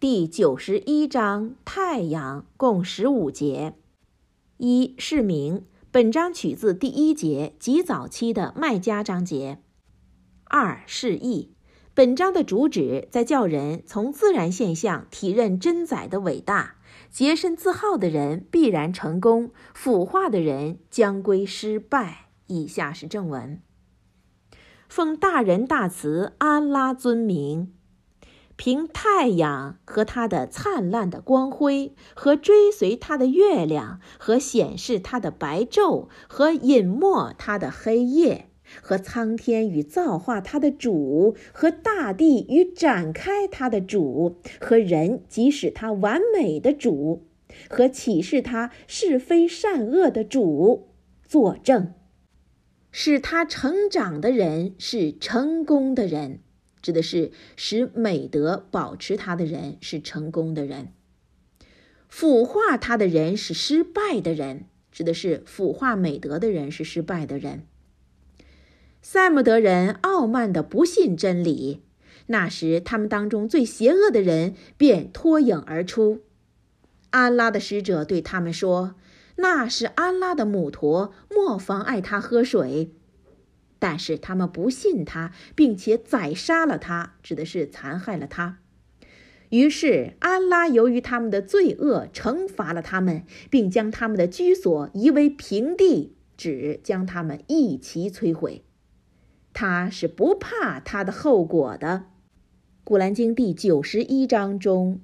第九十一章太阳共十五节。一是名，本章取自第一节及早期的麦加章节。二是义，本章的主旨在教人从自然现象体认真宰的伟大。洁身自好的人必然成功，腐化的人将归失败。以下是正文：奉大仁大慈安拉尊名，凭太阳和它的灿烂的光辉，和追随它的月亮，和显示它的白昼，和隐没它的黑夜。和苍天与造化他的主，和大地与展开他的主，和人即使他完美的主，和启示他是非善恶的主作证，使他成长的人是成功的人，指的是使美德保持他的人是成功的人；腐化他的人是失败的人，指的是腐化美德的人是失败的人。塞木德人傲慢地不信真理，那时他们当中最邪恶的人便脱颖而出。安拉的使者对他们说：“那是安拉的母驼，莫妨碍他喝水。”但是他们不信他，并且宰杀了他，指的是残害了他。于是安拉由于他们的罪恶，惩罚了他们，并将他们的居所夷为平地，只将他们一齐摧毁。他是不怕他的后果的，《古兰经》第九十一章中